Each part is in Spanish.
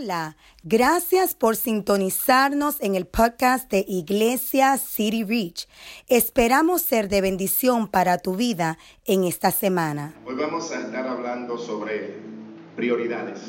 Hola, gracias por sintonizarnos en el podcast de Iglesia City Reach. Esperamos ser de bendición para tu vida en esta semana. Hoy vamos a estar hablando sobre prioridades.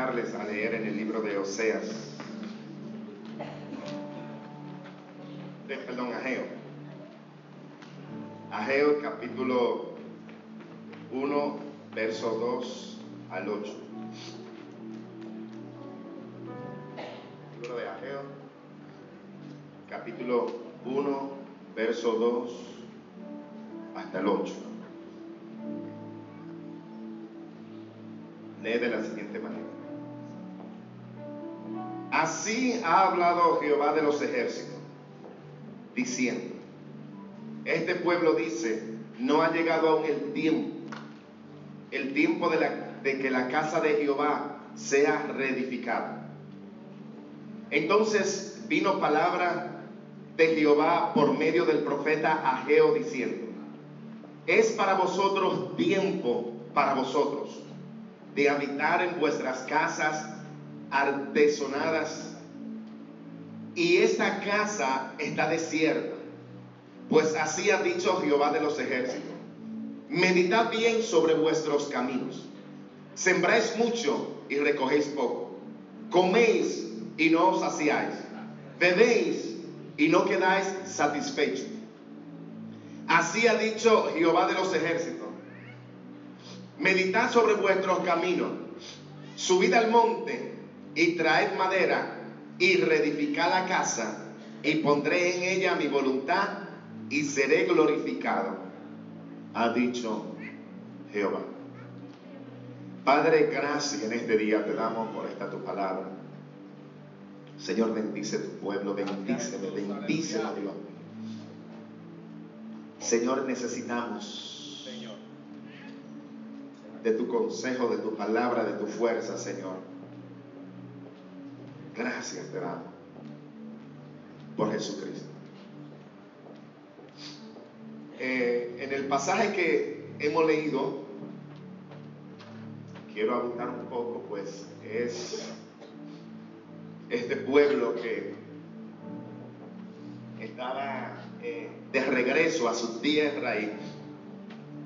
Invitarles a leer en el libro de Oseas, de, perdón, Ageo. Ageo capítulo 1, verso 2 al 8. Libro de Ageo, capítulo 1, verso 2 hasta el 8. Lee de la siguiente manera. Así ha hablado Jehová de los ejércitos, diciendo, este pueblo dice, no ha llegado aún el tiempo, el tiempo de, la, de que la casa de Jehová sea reedificada. Entonces vino palabra de Jehová por medio del profeta Ageo diciendo, es para vosotros tiempo para vosotros de habitar en vuestras casas artesonadas. Y esta casa está desierta, pues así ha dicho Jehová de los ejércitos. Meditad bien sobre vuestros caminos. Sembráis mucho y recogéis poco. Coméis y no os saciáis. Bebéis y no quedáis satisfechos. Así ha dicho Jehová de los ejércitos. Meditad sobre vuestros caminos. Subid al monte y traed madera y reedificad la casa y pondré en ella mi voluntad y seré glorificado. Ha dicho Jehová. Padre, gracias en este día te damos por esta tu palabra. Señor, bendice tu pueblo, bendíceme, bendíceme, Dios. Señor, necesitamos de tu consejo, de tu palabra, de tu fuerza, Señor. Gracias te por Jesucristo. Eh, en el pasaje que hemos leído, quiero abundar un poco, pues es este pueblo que estaba eh, de regreso a su tierra y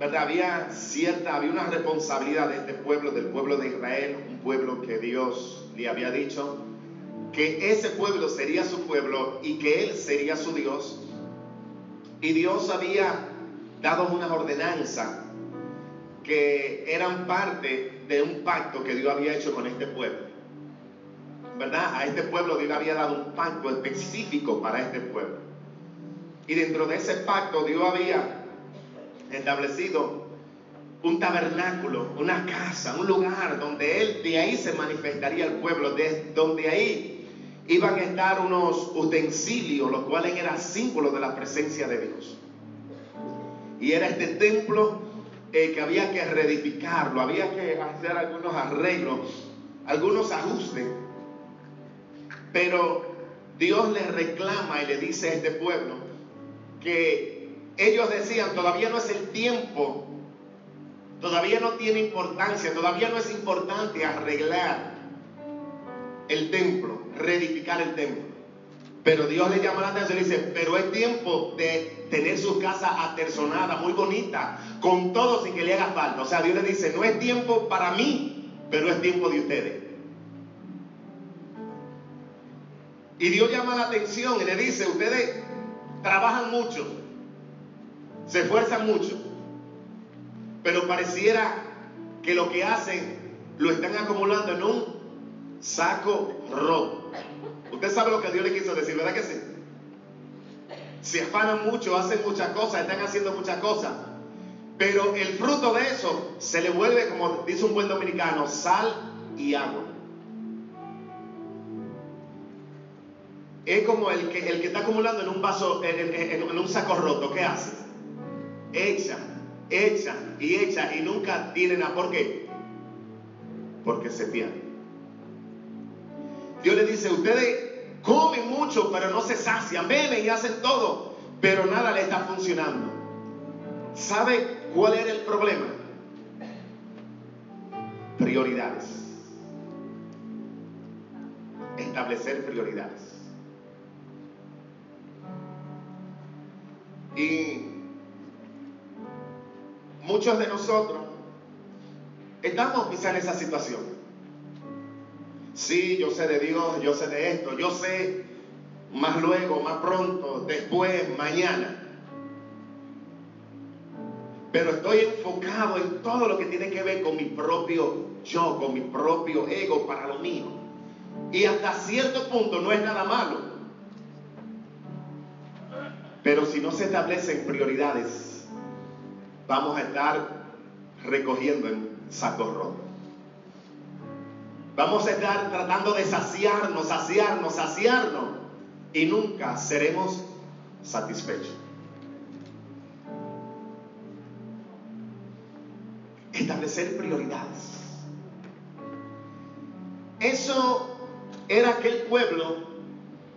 ¿verdad? Había cierta, había una responsabilidad de este pueblo, del pueblo de Israel, un pueblo que Dios le había dicho que ese pueblo sería su pueblo y que él sería su Dios. Y Dios había dado una ordenanza que eran parte de un pacto que Dios había hecho con este pueblo. ¿Verdad? A este pueblo Dios había dado un pacto específico para este pueblo. Y dentro de ese pacto Dios había establecido un tabernáculo, una casa, un lugar donde él, de ahí se manifestaría el pueblo, de, donde ahí iban a estar unos utensilios, los cuales eran símbolos de la presencia de Dios. Y era este templo eh, que había que reedificarlo, había que hacer algunos arreglos, algunos ajustes. Pero Dios le reclama y le dice a este pueblo que ellos decían, todavía no es el tiempo, todavía no tiene importancia, todavía no es importante arreglar el templo, reedificar el templo. Pero Dios le llama la atención y dice, pero es tiempo de tener su casa aterzonada, muy bonita, con todo sin que le haga falta. O sea, Dios le dice, no es tiempo para mí, pero es tiempo de ustedes. Y Dios llama la atención y le dice, ustedes trabajan mucho, se esfuerzan mucho, pero pareciera que lo que hacen lo están acumulando en un saco roto. Usted sabe lo que Dios le quiso decir, ¿verdad que sí? Se afanan mucho, hacen muchas cosas, están haciendo muchas cosas. Pero el fruto de eso se le vuelve, como dice un buen dominicano, sal y agua. Es como el que, está acumulando en un vaso, en- en un saco roto. ¿Qué hace? echa, echa y echa y nunca tiene nada. ¿Por qué? Porque se pierde. Dios le dice, ustedes comen mucho, pero no se sacian, beben y hacen todo, pero nada le está funcionando. ¿Sabe cuál era el problema? Prioridades. Establecer prioridades. Y muchos de nosotros estamos quizá en esa situación. Sí, yo sé de Dios, yo sé de esto, yo sé más luego, más pronto, después, mañana. Pero estoy enfocado en todo lo que tiene que ver con mi propio yo, con mi propio ego para lo mío. Y hasta cierto punto no es nada malo. Pero si no se establecen prioridades, vamos a estar recogiendo en saco roto. Vamos a estar tratando de saciarnos, saciarnos, saciarnos y nunca seremos satisfechos. Establecer prioridades. Eso era aquel pueblo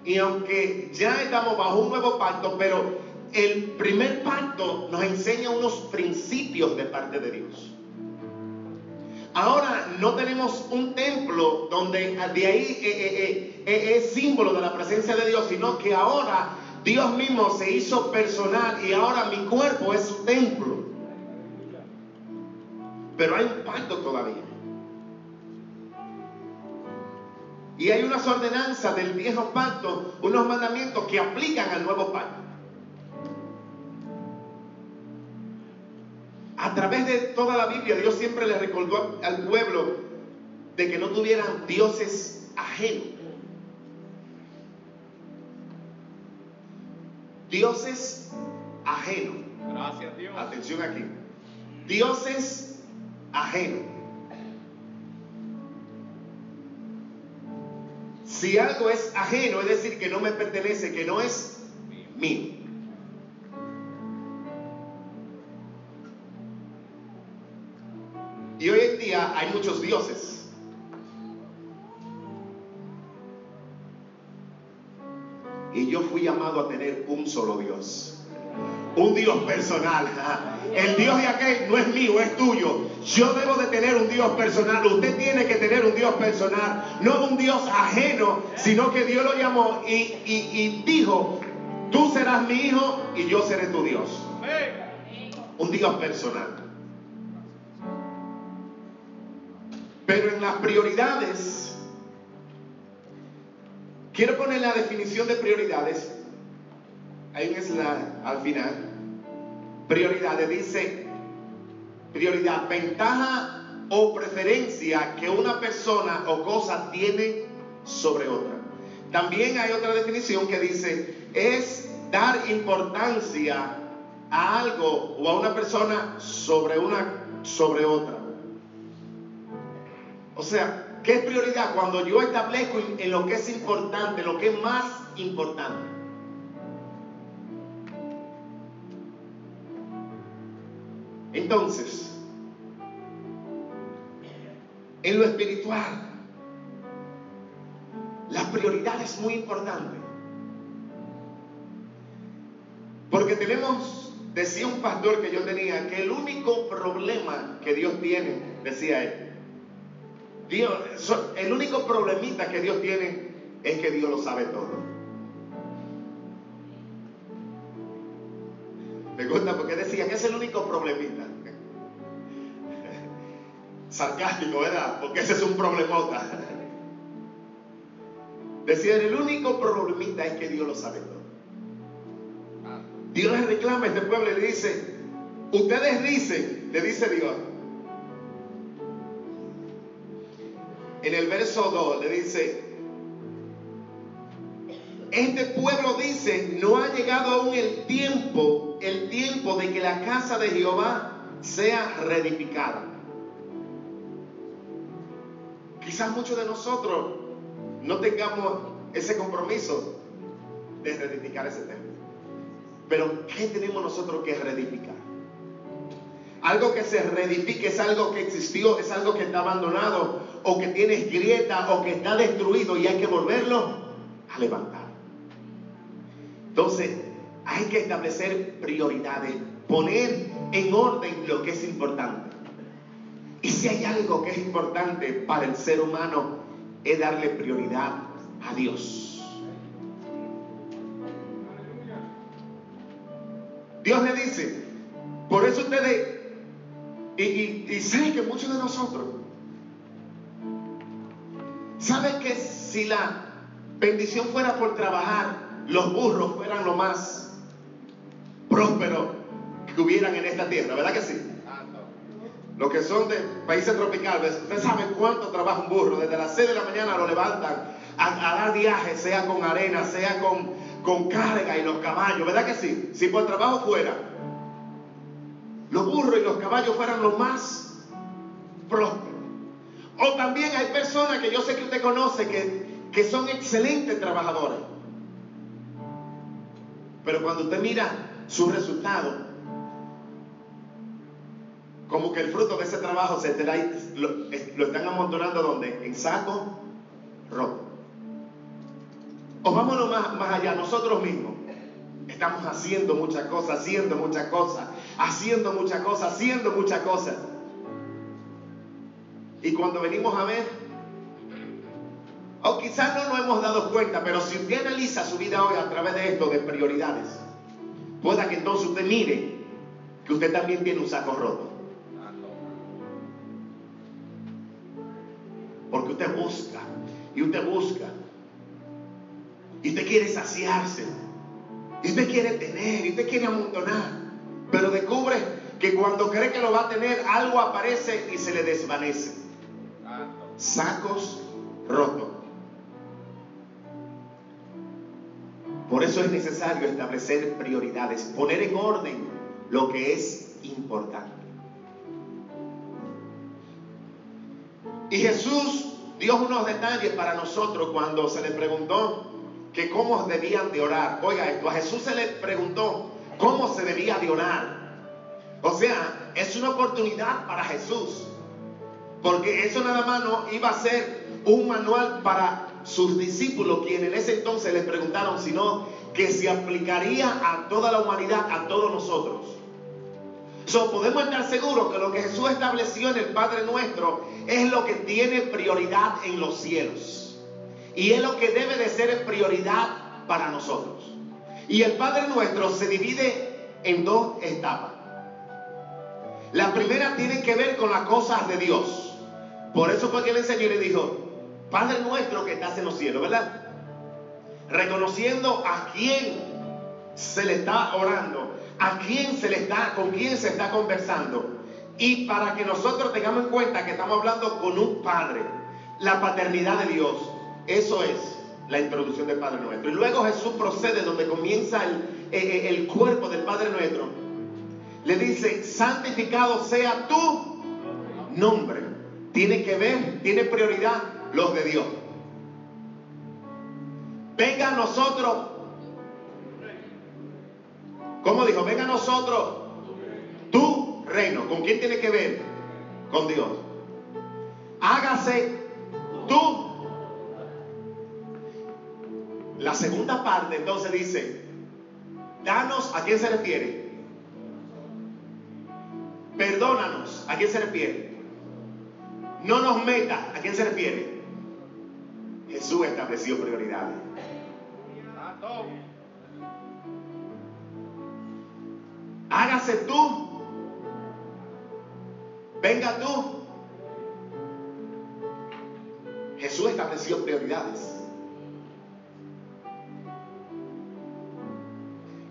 y aunque ya estamos bajo un nuevo pacto, pero el primer pacto nos enseña unos principios de parte de Dios. Ahora no tenemos un templo donde de ahí eh, eh, eh, es símbolo de la presencia de Dios, sino que ahora Dios mismo se hizo personal y ahora mi cuerpo es su templo. Pero hay un pacto todavía. Y hay unas ordenanzas del viejo pacto, unos mandamientos que aplican al nuevo pacto. Través de toda la Biblia, Dios siempre le recordó al pueblo de que no tuvieran dioses ajenos. Dioses ajenos. Gracias, Dios. Atención aquí. Dioses ajenos. Si algo es ajeno, es decir, que no me pertenece, que no es mío. Hay muchos dioses. Y yo fui llamado a tener un solo Dios un Dios personal. El Dios de aquel no es mío, es tuyo. Yo debo de tener un Dios personal. Usted tiene que tener un Dios personal, no un Dios ajeno, sino que Dios lo llamó y, y dijo, tú serás mi hijo y yo seré tu Dios. Un Dios personal. Pero en las prioridades, quiero poner la definición de prioridades hay un slide al final. Prioridades, dice prioridad, ventaja o preferencia que una persona o cosa tiene sobre otra. También hay otra definición que dice, es dar importancia a algo o a una persona sobre una sobre otra. O sea, ¿qué es prioridad? Cuando yo establezco en lo que es importante, lo que es más importante. Entonces, en lo espiritual, la prioridad es muy importante. Porque tenemos, decía un pastor que yo tenía, que el único problema que Dios tiene, decía él, Dios, el único problemita que Dios tiene es que Dios lo sabe todo. Me gusta porque decía que es el único problemita. Sarcástico, ¿verdad? Porque ese es un problemota. Decía, el único problemita es que Dios lo sabe todo. Dios le reclama a este pueblo y le dice, ustedes dicen, le dice Dios, en el verso 2 le dice, este pueblo dice, no ha llegado aún el tiempo, el tiempo de que la casa de Jehová sea reedificada. Quizás muchos de nosotros no tengamos ese compromiso de reedificar ese templo. Pero ¿qué tenemos nosotros que reedificar? Algo que se reedifique, es algo que existió, es algo que está abandonado, o que tiene grieta, o que está destruido y hay que volverlo a levantar. Entonces, hay que establecer prioridades, poner en orden lo que es importante. Y si hay algo que es importante para el ser humano, es darle prioridad a Dios. Dios le dice, por eso ustedes, y, sé que muchos de nosotros, saben que si la bendición fuera por trabajar, los burros fueran lo más próspero que hubieran en esta tierra, ¿verdad que sí? Los que son de países tropicales, ustedes saben cuánto trabaja un burro. Desde las 6 de la mañana lo levantan a, dar viajes, sea con arena, sea con, con carga y los caballos, ¿verdad que sí? Si por trabajo fuera, los burros y los caballos fueran los más prósperos. O también hay personas que yo sé que usted conoce que, que son excelentes trabajadores. Pero cuando usted mira sus resultados, como que el fruto de ese trabajo se lo están amontonando donde? En saco roto. O vámonos más, más allá, nosotros mismos. Estamos haciendo muchas cosas, haciendo muchas cosas, haciendo muchas cosas, haciendo muchas cosas. Y cuando venimos a ver, o quizás no nos hemos dado cuenta, pero si usted analiza su vida hoy a través de esto, de prioridades, pueda que entonces usted mire que usted también tiene un saco roto. Porque usted busca, y usted busca, y usted quiere saciarse, y usted quiere tener, y usted quiere amontonar, pero descubre que cuando cree que lo va a tener, algo aparece y se le desvanece. Sacos rotos. Por eso es necesario establecer prioridades, poner en orden lo que es importante. Y Jesús dio unos detalles para nosotros cuando se le preguntó que cómo debían de orar. Oiga esto, a Jesús se le preguntó cómo se debía de orar. O sea, es una oportunidad para Jesús. Porque eso nada más no iba a ser un manual para sus discípulos, quienes en ese entonces les preguntaron, sino que se aplicaría a toda la humanidad, a todos nosotros. So, podemos estar seguros que lo que Jesús estableció en el Padre nuestro es lo que tiene prioridad en los cielos. Y es lo que debe de ser prioridad para nosotros. Y el Padre nuestro se divide en dos etapas. La primera tiene que ver con las cosas de Dios. Por eso fue que el Señor le dijo, Padre nuestro que estás en los cielos, ¿verdad? Reconociendo a quién se le está orando, a quién se le está, con quién se está conversando. Y para que nosotros tengamos en cuenta que estamos hablando con un Padre, la paternidad de Dios, eso es la introducción del Padre Nuestro. Y luego Jesús procede donde comienza el, eh, eh, el cuerpo del Padre Nuestro. Le dice, santificado sea tu nombre. Tiene que ver, tiene prioridad los de Dios. Venga a nosotros. ¿Cómo dijo? Venga a nosotros tu reino. ¿Con quién tiene que ver? Con Dios. Hágase tú. Segunda parte entonces dice, danos, ¿a quién se refiere? Perdónanos, ¿a quién se refiere? No nos meta, ¿a quién se refiere? Jesús estableció prioridades. Hágase tú. Venga tú. Jesús estableció prioridades.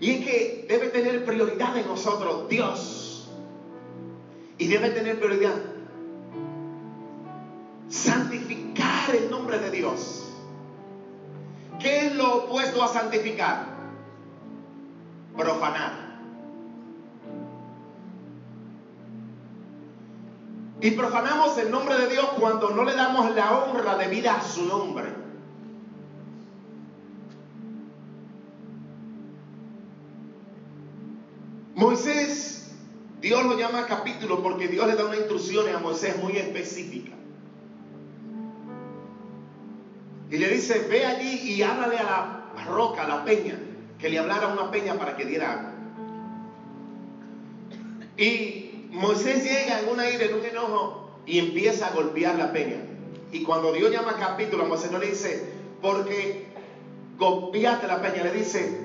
Y es que debe tener prioridad en nosotros Dios. Y debe tener prioridad santificar el nombre de Dios. ¿Qué es lo opuesto a santificar? Profanar. Y profanamos el nombre de Dios cuando no le damos la honra debida a su nombre. Dios lo llama capítulo porque Dios le da una instrucción a Moisés muy específica. Y le dice, ve allí y háblale a la roca, a la peña, que le hablara una peña para que diera agua. Y Moisés llega en una ira, en un enojo, y empieza a golpear la peña. Y cuando Dios llama capítulo, a Moisés no le dice, porque golpeaste la peña, le dice,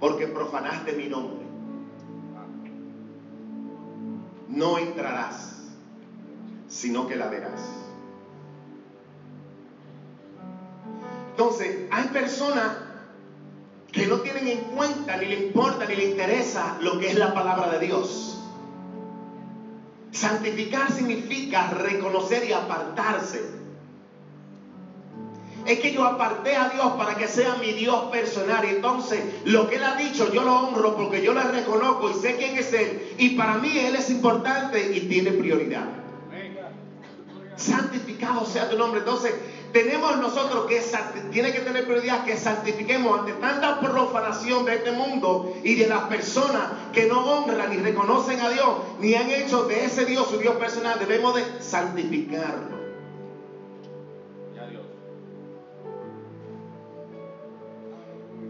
porque profanaste mi nombre. No entrarás, sino que la verás. Entonces, hay personas que no tienen en cuenta, ni le importa, ni le interesa lo que es la palabra de Dios. Santificar significa reconocer y apartarse. Es que yo aparté a Dios para que sea mi Dios personal. Y entonces lo que Él ha dicho yo lo honro porque yo le reconozco y sé quién es Él. Y para mí Él es importante y tiene prioridad. Santificado sea tu nombre. Entonces tenemos nosotros que tiene que tener prioridad que santifiquemos ante tanta profanación de este mundo y de las personas que no honran ni reconocen a Dios ni han hecho de ese Dios su Dios personal. Debemos de santificarlo.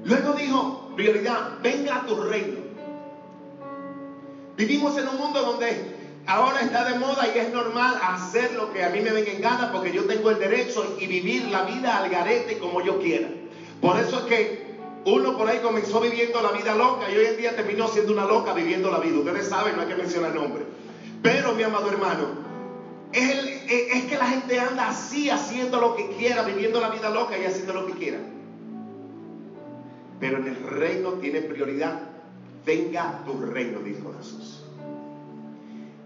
Luego dijo, prioridad, venga a tu reino. Vivimos en un mundo donde ahora está de moda y es normal hacer lo que a mí me venga en gana porque yo tengo el derecho y vivir la vida al garete como yo quiera. Por eso es que uno por ahí comenzó viviendo la vida loca y hoy en día terminó siendo una loca viviendo la vida. Ustedes saben, no hay que mencionar nombre. Pero mi amado hermano, es que la gente anda así haciendo lo que quiera, viviendo la vida loca y haciendo lo que quiera. Pero en el reino tiene prioridad. Venga tu reino, dijo Jesús.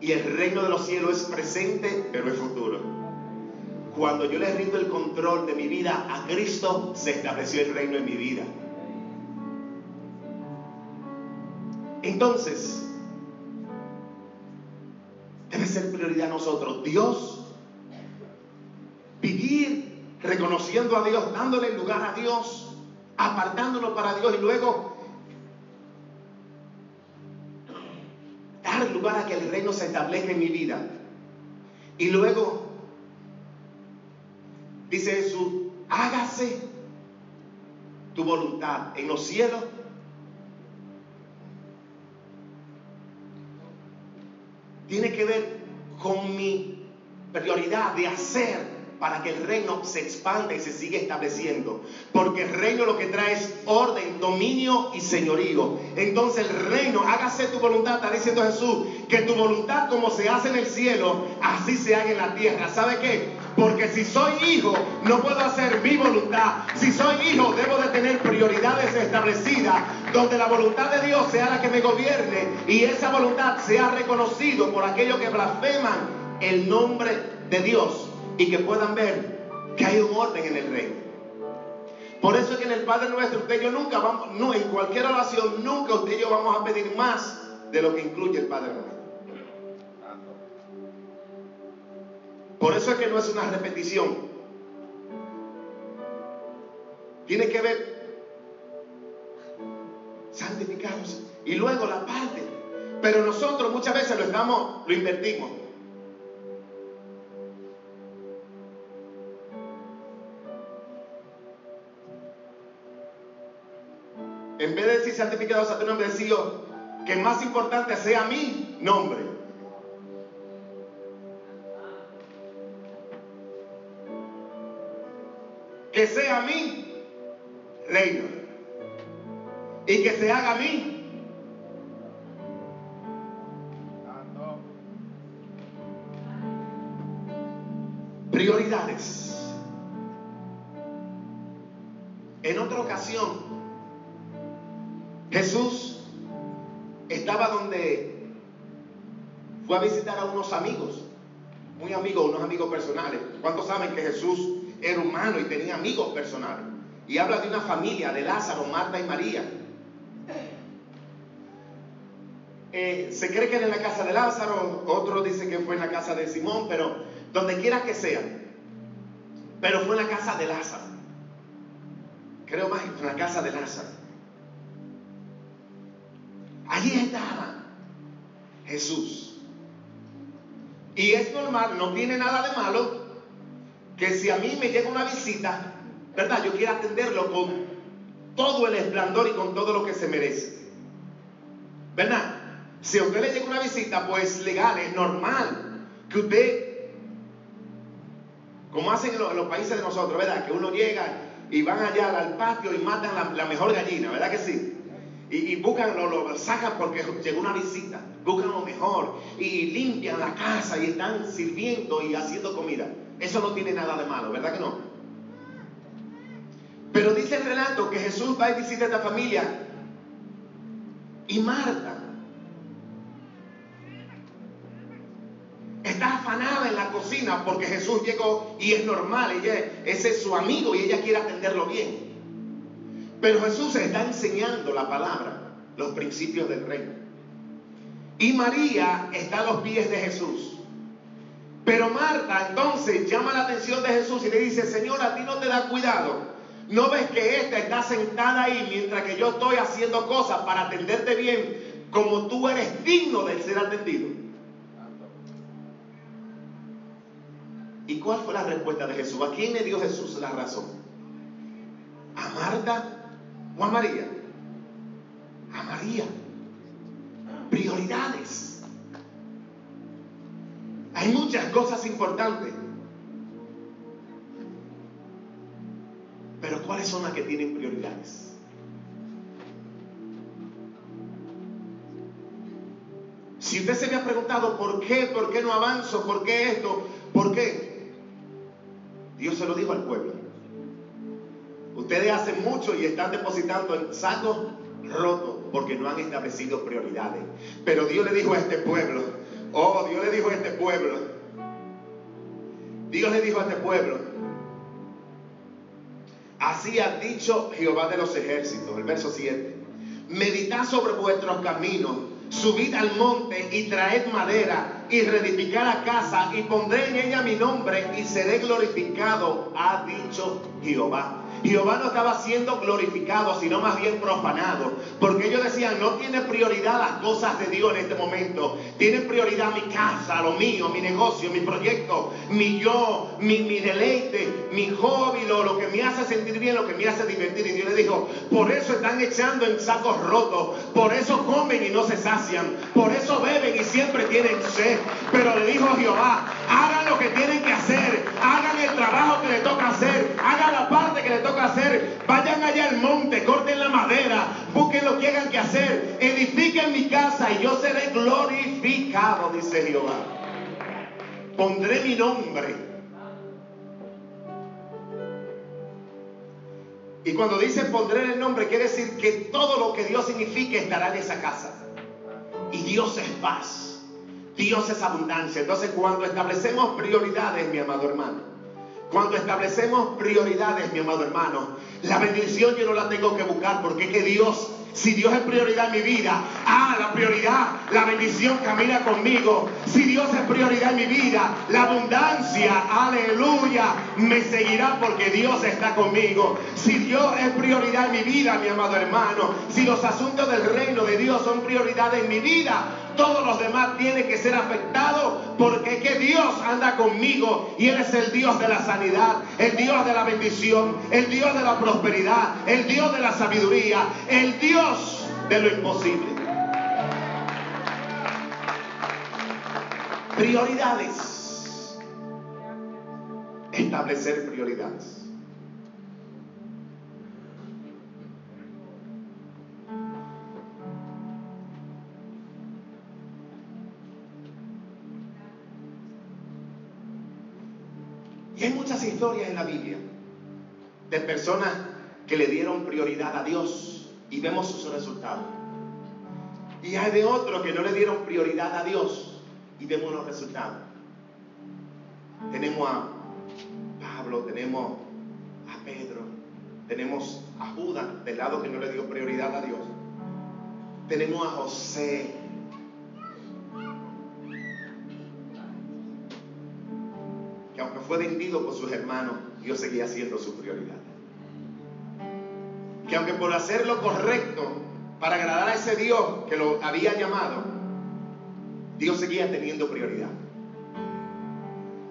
Y el reino de los cielos es presente, pero es futuro. Cuando yo le rindo el control de mi vida a Cristo, se estableció el reino en mi vida. Entonces, debe ser prioridad a nosotros. Dios, vivir reconociendo a Dios, dándole lugar a Dios, apartándonos para Dios y luego dar lugar a que el reino se establezca en mi vida. Y luego, dice Jesús, hágase tu voluntad en los cielos. Tiene que ver con mi prioridad de hacer para que el reino se expanda y se siga estableciendo. Porque el reino lo que trae es orden, dominio y señorío. Entonces el reino, hágase tu voluntad, está diciendo Jesús, que tu voluntad como se hace en el cielo, así se haga en la tierra. ¿Sabe qué? Porque si soy hijo, no puedo hacer mi voluntad. Si soy hijo, debo de tener prioridades establecidas, donde la voluntad de Dios sea la que me gobierne y esa voluntad sea reconocido por aquellos que blasfeman el nombre de Dios y que puedan ver que hay un orden en el reino. Por eso es que en el Padre Nuestro usted y nunca vamos, no, en cualquier oración, nunca usted y yo vamos a pedir más de lo que incluye el Padre Nuestro. Por eso es que no es una repetición. Tiene que ver santificados y luego la parte. Pero nosotros muchas veces lo estamos, lo invertimos. En vez de decir santificados a tu nombre, decía que más importante sea mi nombre. Que sea mi reino. Y que se haga mi prioridades. En otra ocasión, Jesús estaba donde fue a visitar a unos amigos, muy amigos, unos amigos personales. ¿Cuántos saben que Jesús era humano y tenía amigos personales? Y habla de una familia, de Lázaro, Marta y María. Eh, se cree que era en la casa de Lázaro, otros dicen que fue en la casa de Simón, pero donde quiera que sea. Pero fue en la casa de Lázaro. Creo más en la casa de Lázaro. Allí estaba Jesús. Y es normal, no tiene nada de malo que si a mí me llega una visita, ¿verdad? Yo quiero atenderlo con todo el esplendor y con todo lo que se merece. ¿Verdad? Si a usted le llega una visita, pues legal, es normal que usted, como hacen en los, países de nosotros, ¿verdad? Que uno llega y van allá al patio y matan la, mejor gallina, ¿verdad que sí? Y, buscan, lo, lo, sacan porque llegó una visita, buscan lo mejor y limpian la casa y están sirviendo y haciendo comida. Eso no tiene nada de malo, ¿verdad que no? Pero dice el relato que Jesús va y visita a esta familia y Marta está afanada en la cocina porque Jesús llegó y es normal, ella, ese es su amigo y ella quiere atenderlo bien. Pero Jesús está enseñando la palabra, los principios del reino. Y María está a los pies de Jesús. Pero Marta entonces llama la atención de Jesús y le dice, Señor, a ti no te da cuidado. ¿No ves que esta está sentada ahí mientras que yo estoy haciendo cosas para atenderte bien como tú eres digno de ser atendido? ¿Y cuál fue la respuesta de Jesús? ¿A quién le dio Jesús la razón? ¿A Marta o a María? A María. Prioridades. Hay muchas cosas importantes. Pero ¿cuáles son las que tienen prioridades? Si usted se me ha preguntado por qué, por qué no avanzo, por qué esto, por qué, Dios se lo dijo al pueblo. Ustedes hacen mucho y están depositando en sacos rotos porque no han establecido prioridades. Pero Dios le dijo a este pueblo, oh, Dios le dijo a este pueblo, Dios le dijo a este pueblo, así ha dicho Jehová de los ejércitos, el verso 7, meditad sobre vuestros caminos, subid al monte y traed madera y reedificar la casa y pondré en ella mi nombre y seré glorificado, ha dicho Jehová. Jehová no estaba siendo glorificado, sino más bien profanado. Porque ellos decían, no tiene prioridad las cosas de Dios en este momento. Tiene prioridad mi casa, lo mío, mi negocio, mi proyecto, mi yo, mi, deleite, mi hobby, lo, lo que me hace sentir bien, lo que me hace divertir. Y Dios le dijo, por eso están echando en sacos rotos. Por eso comen y no se sacian. Por eso beben y siempre tienen sed. Pero le dijo Jehová, hagan lo que tienen que hacer. Hagan el trabajo que le toca hacer. Hagan la parte le toca hacer. Vayan allá al monte, corten la madera, busquen lo que hagan que hacer, edifiquen mi casa y yo seré glorificado, dice Jehová. Pondré mi nombre. Y cuando dice pondré el nombre, quiere decir que todo lo que Dios signifique estará en esa casa. Y Dios es paz. Dios es abundancia. Entonces cuando establecemos prioridades, mi amado hermano, cuando establecemos prioridades, mi amado hermano, la bendición yo no la tengo que buscar porque es que Dios, si Dios es prioridad en mi vida, ah, la prioridad, la bendición camina conmigo. Si Dios es prioridad en mi vida, la abundancia, aleluya, me seguirá porque Dios está conmigo. Si Dios es prioridad en mi vida, mi amado hermano, si los asuntos del reino de Dios son prioridad en mi vida, todos los demás tienen que ser afectados porque que Dios anda conmigo y Él es el Dios de la sanidad, el Dios de la bendición, el Dios de la prosperidad, el Dios de la sabiduría, el Dios de lo imposible. Prioridades. Establecer prioridades. Historias en la Biblia de personas que le dieron prioridad a Dios y vemos sus resultados. Y hay de otros que no le dieron prioridad a Dios y vemos los resultados. Tenemos a Pablo, tenemos a Pedro, tenemos a Judas del lado que no le dio prioridad a Dios. Tenemos a José, fue vendido por sus hermanos, Dios seguía siendo su prioridad. Que aunque por hacer lo correcto, para agradar a ese Dios que lo había llamado, Dios seguía teniendo prioridad.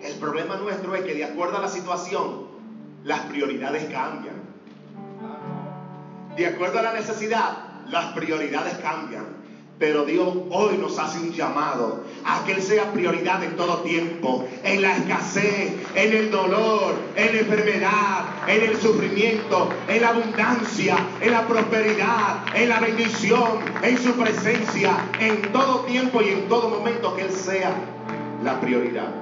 El problema nuestro es que de acuerdo a la situación, las prioridades cambian. De acuerdo a la necesidad, las prioridades cambian. Pero Dios hoy nos hace un llamado a que Él sea prioridad en todo tiempo, en la escasez, en el dolor, en la enfermedad, en el sufrimiento, en la abundancia, en la prosperidad, en la bendición, en su presencia, en todo tiempo y en todo momento que Él sea la prioridad.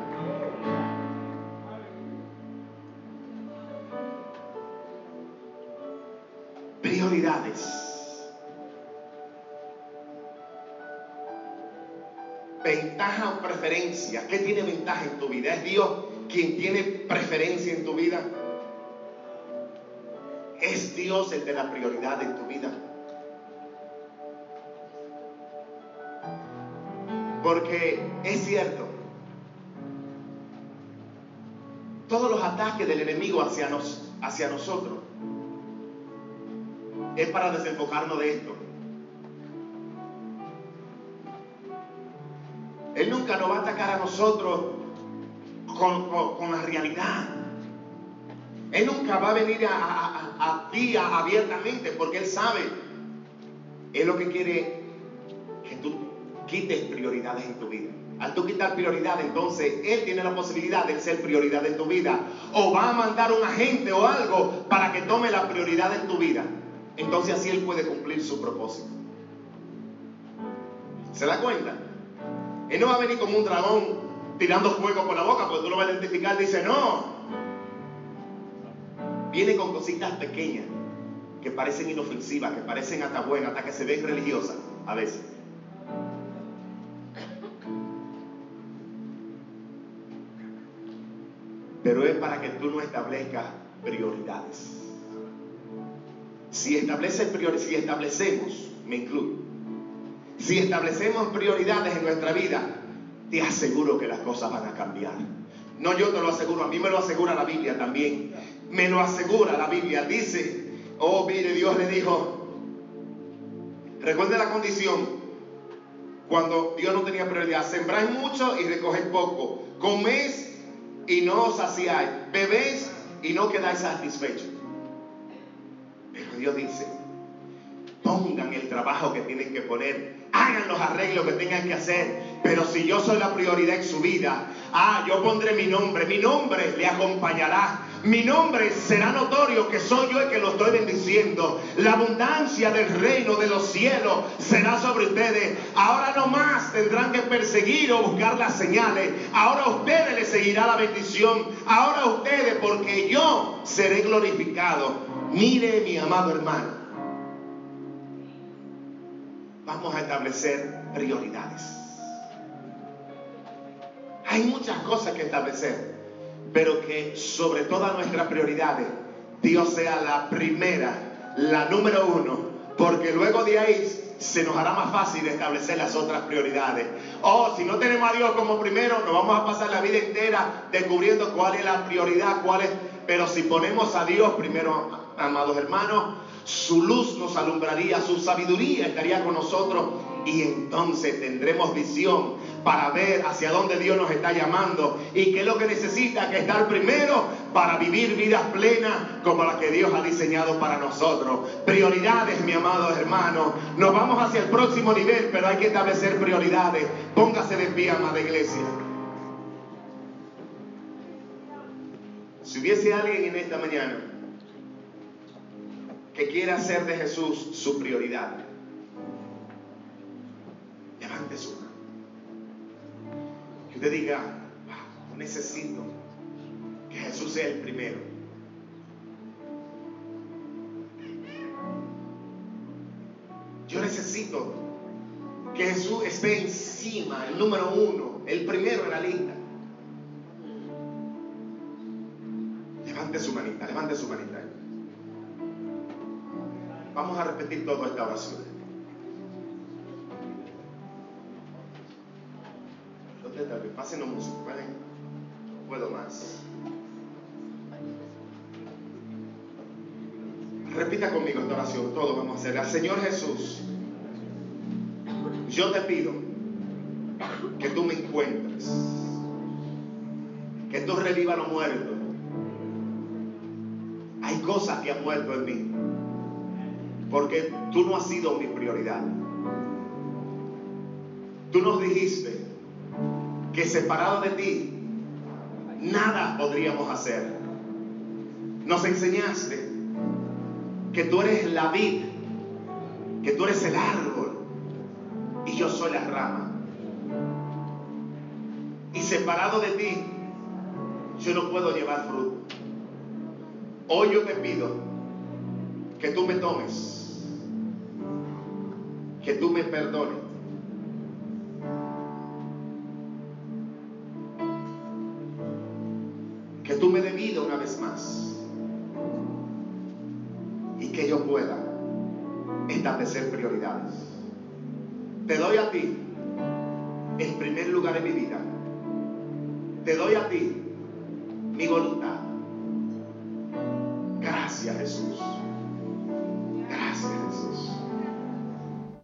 Prioridades. Ventaja o preferencia. ¿Qué tiene ventaja en tu vida? ¿Es Dios quien tiene preferencia en tu vida? ¿Es Dios el de la prioridad en tu vida? Porque es cierto, todos los ataques del enemigo hacia, nos, hacia nosotros es para desenfocarnos de esto. Él nunca nos va a atacar a nosotros con, la realidad. Él nunca va a venir a, ti abiertamente porque Él sabe. Él lo que quiere que tú quites prioridades en tu vida. Al tú quitar prioridad, entonces Él tiene la posibilidad de ser prioridad en tu vida. O va a mandar un agente o algo para que tome la prioridad en tu vida. Entonces así Él puede cumplir su propósito. ¿Se da cuenta? Él no va a venir como un dragón tirando fuego por la boca, porque tú lo vas a identificar. Dice, no. Viene con cositas pequeñas que parecen inofensivas, que parecen hasta buenas, hasta que se ven religiosas a veces. Pero es para que tú no establezcas prioridades. Si, establece si establecemos, me incluyo, si establecemos prioridades en nuestra vida, te aseguro que las cosas van a cambiar. No yo te lo aseguro, a mí me lo asegura la Biblia también. Me lo asegura la Biblia. Dice, oh, mire, Dios le dijo, recuerde la condición, cuando Dios no tenía prioridad, sembráis mucho y recogéis poco, coméis y no os saciáis, bebéis y no quedáis satisfechos. Pero Dios dice, pongan el trabajo que tienen que poner hagan los arreglos que tengan que hacer. Pero si yo soy la prioridad en su vida, ah, yo pondré mi nombre, mi nombre le acompañará. Mi nombre será notorio que soy yo el que lo estoy bendiciendo. La abundancia del reino de los cielos será sobre ustedes. Ahora no más tendrán que perseguir o buscar las señales. Ahora a ustedes les seguirá la bendición. Ahora a ustedes porque yo seré glorificado. Mire mi amado hermano vamos a establecer prioridades. Hay muchas cosas que establecer, pero que sobre todas nuestras prioridades, Dios sea la primera, la número uno, porque luego de ahí se nos hará más fácil establecer las otras prioridades. Oh, si no tenemos a Dios como primero, nos vamos a pasar la vida entera descubriendo cuál es la prioridad, cuál es... Pero si ponemos a Dios primero, amados hermanos, su luz nos alumbraría, su sabiduría estaría con nosotros y entonces tendremos visión para ver hacia dónde Dios nos está llamando y qué es lo que necesita que estar primero para vivir vidas plenas como las que Dios ha diseñado para nosotros. Prioridades, mi amado hermano. Nos vamos hacia el próximo nivel, pero hay que establecer prioridades. Póngase de pie, amada iglesia. Si hubiese alguien en esta mañana que quiera hacer de Jesús su prioridad, levante su mano. Que usted diga, necesito que Jesús sea el primero. Yo necesito que Jesús esté encima, el número uno, el primero en la lista. Levante su manita, levante su manita. Vamos a repetir toda esta oración. Pasen los músicos, ¿vale? No puedo más. Repita conmigo esta oración, todos vamos a hacerla. Señor Jesús, yo te pido que tú me encuentres, que tú revivas lo muerto. Hay cosas que han muerto en mí, porque tú no has sido mi prioridad. Tú nos dijiste que separado de ti, nada podríamos hacer. Nos enseñaste que tú eres la vid, que tú eres el árbol y yo soy la rama. Y separado de ti, yo no puedo llevar fruto. Hoy yo te pido que tú me tomes, que tú me perdones. Que tú me dé una vez más y que yo pueda establecer prioridades. Te doy a ti el primer lugar en mi vida. Te doy a ti mi voluntad. Gracias Jesús.